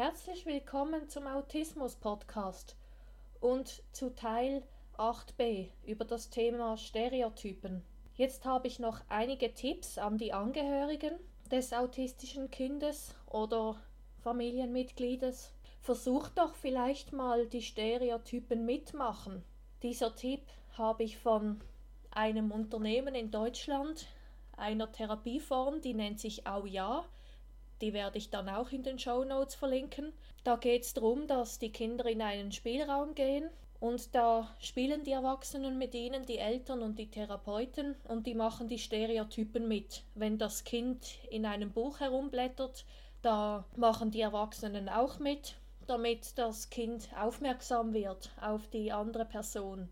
Herzlich willkommen zum Autismus Podcast und zu Teil 8b über das Thema Stereotypen. Jetzt habe ich noch einige Tipps an die Angehörigen des autistischen Kindes oder Familienmitgliedes. Versucht doch vielleicht mal die Stereotypen mitmachen. Dieser Tipp habe ich von einem Unternehmen in Deutschland, einer Therapieform, die nennt sich Auja. Die werde ich dann auch in den Show Notes verlinken. Da geht es darum, dass die Kinder in einen Spielraum gehen und da spielen die Erwachsenen mit ihnen, die Eltern und die Therapeuten und die machen die Stereotypen mit. Wenn das Kind in einem Buch herumblättert, da machen die Erwachsenen auch mit, damit das Kind aufmerksam wird auf die andere Person.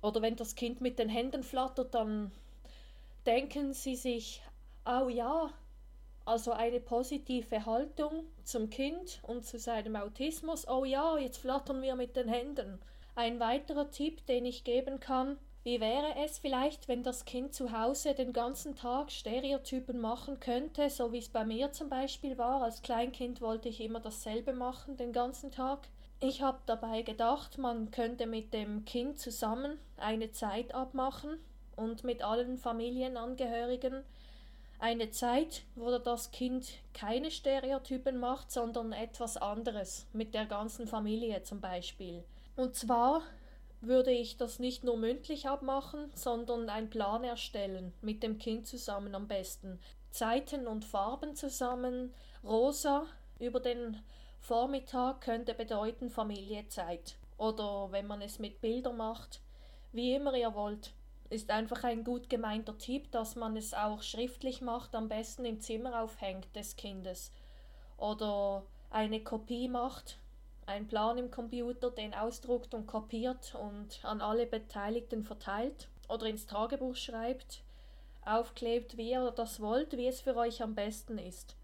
Oder wenn das Kind mit den Händen flattert, dann denken sie sich, oh ja, also eine positive Haltung zum Kind und zu seinem Autismus. Oh ja, jetzt flattern wir mit den Händen. Ein weiterer Tipp, den ich geben kann, wie wäre es vielleicht, wenn das Kind zu Hause den ganzen Tag Stereotypen machen könnte, so wie es bei mir zum Beispiel war. Als Kleinkind wollte ich immer dasselbe machen den ganzen Tag. Ich habe dabei gedacht, man könnte mit dem Kind zusammen eine Zeit abmachen und mit allen Familienangehörigen eine Zeit, wo das Kind keine Stereotypen macht, sondern etwas anderes mit der ganzen Familie zum Beispiel. Und zwar würde ich das nicht nur mündlich abmachen, sondern einen Plan erstellen, mit dem Kind zusammen am besten. Zeiten und Farben zusammen, rosa über den Vormittag könnte bedeuten Familiezeit. Oder wenn man es mit Bildern macht, wie immer ihr wollt ist einfach ein gut gemeinter Tipp, dass man es auch schriftlich macht, am besten im Zimmer aufhängt des Kindes. Oder eine Kopie macht, einen Plan im Computer, den ausdruckt und kopiert und an alle Beteiligten verteilt. Oder ins Tagebuch schreibt, aufklebt, wie ihr das wollt, wie es für euch am besten ist.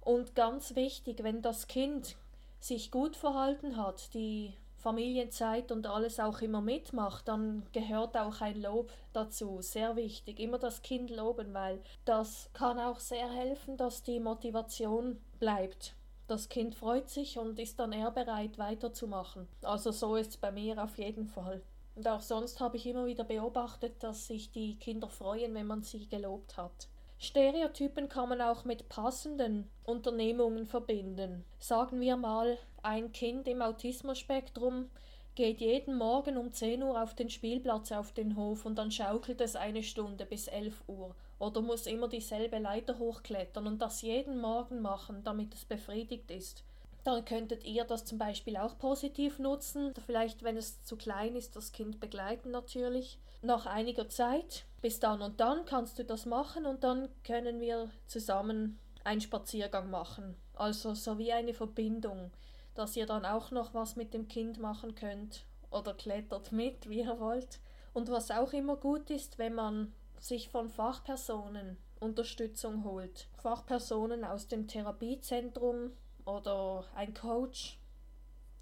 Und ganz wichtig, wenn das Kind sich gut verhalten hat, die Familienzeit und alles auch immer mitmacht, dann gehört auch ein Lob dazu. Sehr wichtig. Immer das Kind loben, weil das kann auch sehr helfen, dass die Motivation bleibt. Das Kind freut sich und ist dann eher bereit weiterzumachen. Also so ist es bei mir auf jeden Fall. Und auch sonst habe ich immer wieder beobachtet, dass sich die Kinder freuen, wenn man sie gelobt hat. Stereotypen kann man auch mit passenden Unternehmungen verbinden. Sagen wir mal, ein Kind im Autismus-Spektrum geht jeden Morgen um 10 Uhr auf den Spielplatz auf den Hof und dann schaukelt es eine Stunde bis 11 Uhr oder muss immer dieselbe Leiter hochklettern und das jeden Morgen machen, damit es befriedigt ist. Dann könntet ihr das zum Beispiel auch positiv nutzen. Vielleicht, wenn es zu klein ist, das Kind begleiten natürlich. Nach einiger Zeit, bis dann und dann kannst du das machen und dann können wir zusammen einen Spaziergang machen. Also so wie eine Verbindung, dass ihr dann auch noch was mit dem Kind machen könnt oder klettert mit, wie ihr wollt. Und was auch immer gut ist, wenn man sich von Fachpersonen Unterstützung holt. Fachpersonen aus dem Therapiezentrum oder ein Coach,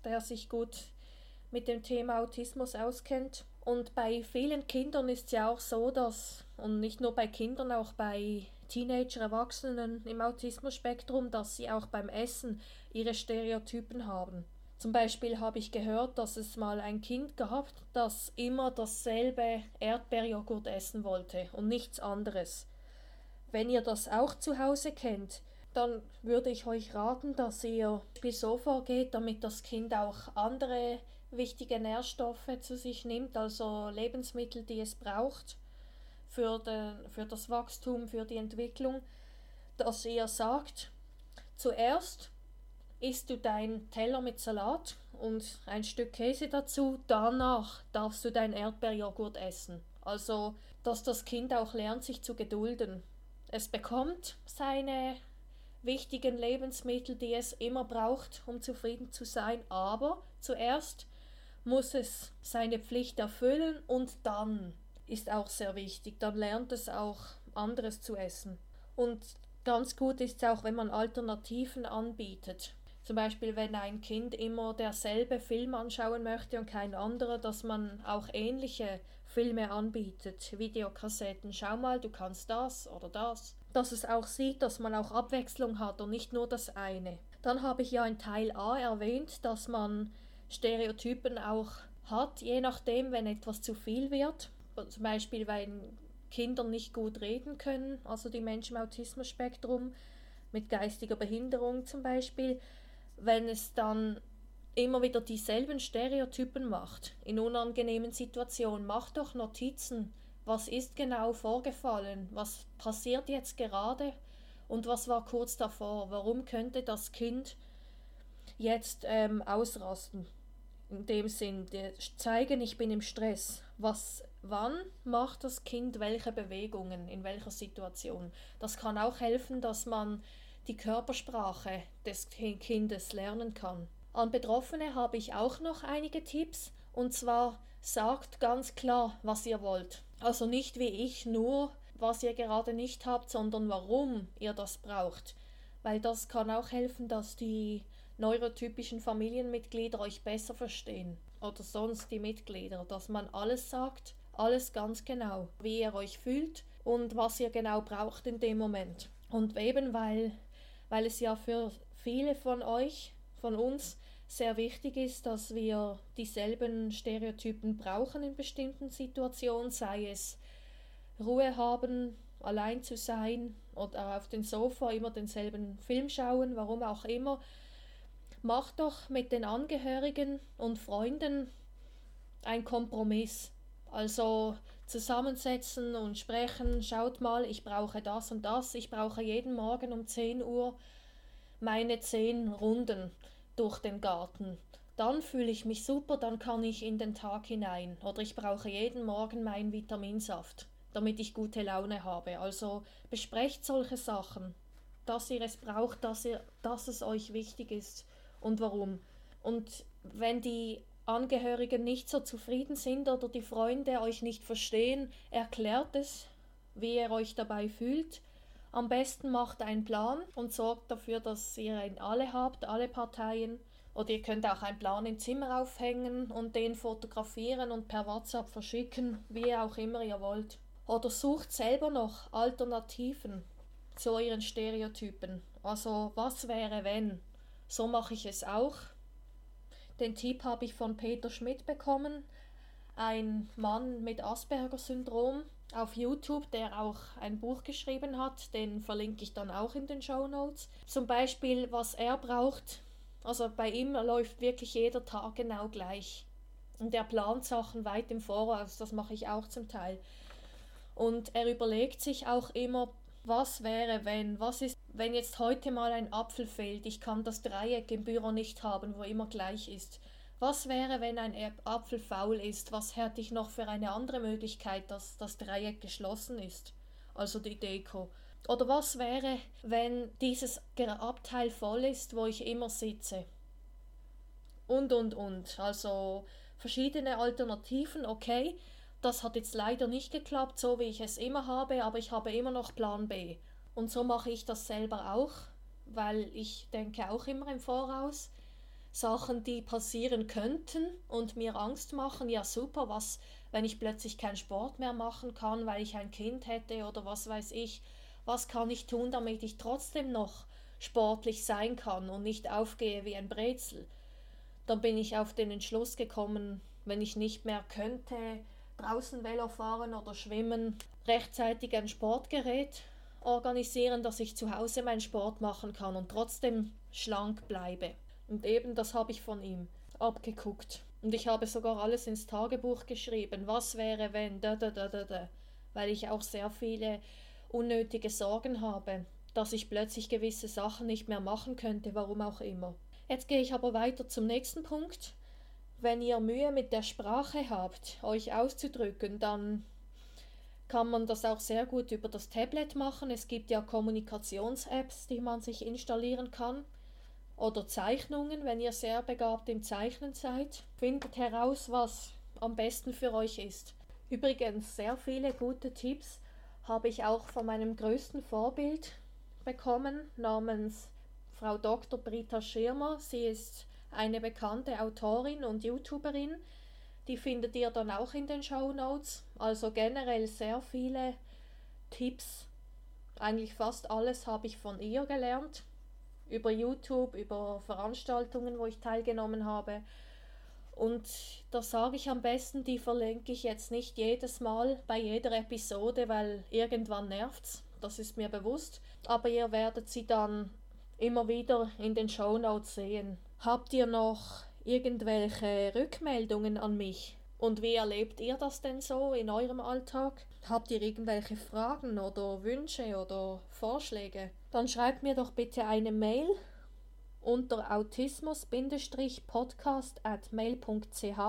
der sich gut mit dem Thema Autismus auskennt. Und bei vielen Kindern ist es ja auch so, dass, und nicht nur bei Kindern, auch bei Teenager, Erwachsenen im Autismus-Spektrum, dass sie auch beim Essen ihre Stereotypen haben. Zum Beispiel habe ich gehört, dass es mal ein Kind gab, das immer dasselbe Erdbeerjoghurt essen wollte und nichts anderes. Wenn ihr das auch zu Hause kennt, dann würde ich euch raten, dass ihr so vorgeht, damit das Kind auch andere wichtige Nährstoffe zu sich nimmt, also Lebensmittel, die es braucht für, den, für das Wachstum, für die Entwicklung, dass ihr sagt, zuerst isst du deinen Teller mit Salat und ein Stück Käse dazu, danach darfst du dein Erdbeerjoghurt essen. Also, dass das Kind auch lernt, sich zu gedulden. Es bekommt seine wichtigen Lebensmittel, die es immer braucht, um zufrieden zu sein. Aber zuerst muss es seine Pflicht erfüllen und dann ist auch sehr wichtig. Dann lernt es auch anderes zu essen. Und ganz gut ist es auch, wenn man Alternativen anbietet. Zum Beispiel, wenn ein Kind immer derselbe Film anschauen möchte und kein anderer, dass man auch ähnliche Filme anbietet, Videokassetten. Schau mal, du kannst das oder das. Dass es auch sieht, dass man auch Abwechslung hat und nicht nur das eine. Dann habe ich ja in Teil A erwähnt, dass man Stereotypen auch hat, je nachdem, wenn etwas zu viel wird. Zum Beispiel, wenn Kinder nicht gut reden können, also die Menschen im Autismus-Spektrum mit geistiger Behinderung zum Beispiel, wenn es dann immer wieder dieselben Stereotypen macht in unangenehmen Situationen. Macht doch Notizen. Was ist genau vorgefallen? Was passiert jetzt gerade? Und was war kurz davor? Warum könnte das Kind jetzt ähm, ausrasten? In dem Sinn, zeigen, ich bin im Stress. Was, wann macht das Kind welche Bewegungen, in welcher Situation? Das kann auch helfen, dass man die Körpersprache des Kindes lernen kann. An Betroffene habe ich auch noch einige Tipps und zwar sagt ganz klar, was ihr wollt. Also nicht wie ich nur, was ihr gerade nicht habt, sondern warum ihr das braucht. Weil das kann auch helfen, dass die neurotypischen Familienmitglieder euch besser verstehen oder sonst die Mitglieder, dass man alles sagt, alles ganz genau, wie ihr euch fühlt und was ihr genau braucht in dem Moment. Und eben weil, weil es ja für viele von euch, von uns, sehr wichtig ist, dass wir dieselben Stereotypen brauchen in bestimmten Situationen, sei es Ruhe haben, allein zu sein oder auf dem Sofa immer denselben Film schauen, warum auch immer. Macht doch mit den Angehörigen und Freunden ein Kompromiss. Also zusammensetzen und sprechen, schaut mal, ich brauche das und das, ich brauche jeden Morgen um 10 Uhr meine 10 Runden durch den Garten. Dann fühle ich mich super, dann kann ich in den Tag hinein. Oder ich brauche jeden Morgen meinen Vitaminsaft, damit ich gute Laune habe. Also besprecht solche Sachen, dass ihr es braucht, dass, ihr, dass es euch wichtig ist und warum. Und wenn die Angehörigen nicht so zufrieden sind oder die Freunde euch nicht verstehen, erklärt es, wie ihr euch dabei fühlt am besten macht einen Plan und sorgt dafür, dass ihr ihn alle habt, alle Parteien. Oder ihr könnt auch einen Plan im Zimmer aufhängen und den fotografieren und per WhatsApp verschicken, wie auch immer ihr wollt. Oder sucht selber noch Alternativen zu euren Stereotypen. Also was wäre wenn? So mache ich es auch. Den Tipp habe ich von Peter Schmidt bekommen, ein Mann mit Asperger-Syndrom, auf YouTube, der auch ein Buch geschrieben hat, den verlinke ich dann auch in den Show Notes. Zum Beispiel, was er braucht. Also bei ihm läuft wirklich jeder Tag genau gleich. Und er plant Sachen weit im Voraus, das mache ich auch zum Teil. Und er überlegt sich auch immer, was wäre, wenn, was ist, wenn jetzt heute mal ein Apfel fehlt, ich kann das Dreieck im Büro nicht haben, wo immer gleich ist. Was wäre, wenn ein Apfel faul ist? Was hätte ich noch für eine andere Möglichkeit, dass das Dreieck geschlossen ist? Also die Deko. Oder was wäre, wenn dieses Abteil voll ist, wo ich immer sitze? Und, und, und. Also verschiedene Alternativen, okay. Das hat jetzt leider nicht geklappt, so wie ich es immer habe, aber ich habe immer noch Plan B. Und so mache ich das selber auch, weil ich denke auch immer im Voraus. Sachen, die passieren könnten und mir Angst machen, ja super, was, wenn ich plötzlich keinen Sport mehr machen kann, weil ich ein Kind hätte oder was weiß ich, was kann ich tun, damit ich trotzdem noch sportlich sein kann und nicht aufgehe wie ein Brezel. Dann bin ich auf den Entschluss gekommen, wenn ich nicht mehr könnte, draußen Velo fahren oder schwimmen, rechtzeitig ein Sportgerät organisieren, dass ich zu Hause meinen Sport machen kann und trotzdem schlank bleibe. Und eben das habe ich von ihm abgeguckt. Und ich habe sogar alles ins Tagebuch geschrieben. Was wäre, wenn, da, da, da, da, da. Weil ich auch sehr viele unnötige Sorgen habe, dass ich plötzlich gewisse Sachen nicht mehr machen könnte, warum auch immer. Jetzt gehe ich aber weiter zum nächsten Punkt. Wenn ihr Mühe mit der Sprache habt, euch auszudrücken, dann kann man das auch sehr gut über das Tablet machen. Es gibt ja Kommunikations-Apps, die man sich installieren kann oder Zeichnungen, wenn ihr sehr begabt im Zeichnen seid. Findet heraus, was am besten für euch ist. Übrigens, sehr viele gute Tipps habe ich auch von meinem größten Vorbild bekommen, namens Frau Dr. Britta Schirmer. Sie ist eine bekannte Autorin und YouTuberin. Die findet ihr dann auch in den Show Notes. Also generell sehr viele Tipps Eigentlich fast alles habe ich von ihr gelernt. Über YouTube, über Veranstaltungen, wo ich teilgenommen habe. Und da sage ich am besten, die verlinke ich jetzt nicht jedes Mal bei jeder Episode, weil irgendwann nervt's. Das ist mir bewusst. Aber ihr werdet sie dann immer wieder in den Show Notes sehen. Habt ihr noch irgendwelche Rückmeldungen an mich? Und wie erlebt ihr das denn so in eurem Alltag? Habt ihr irgendwelche Fragen oder Wünsche oder Vorschläge? Dann schreibt mir doch bitte eine Mail unter autismus-podcast at mail.ch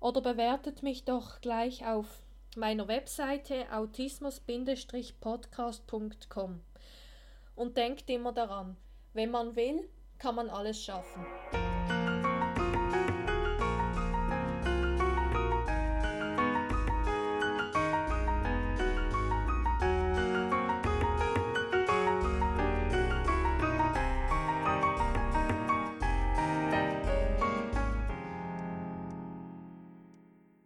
oder bewertet mich doch gleich auf meiner Webseite autismus-podcast.com. Und denkt immer daran, wenn man will, kann man alles schaffen.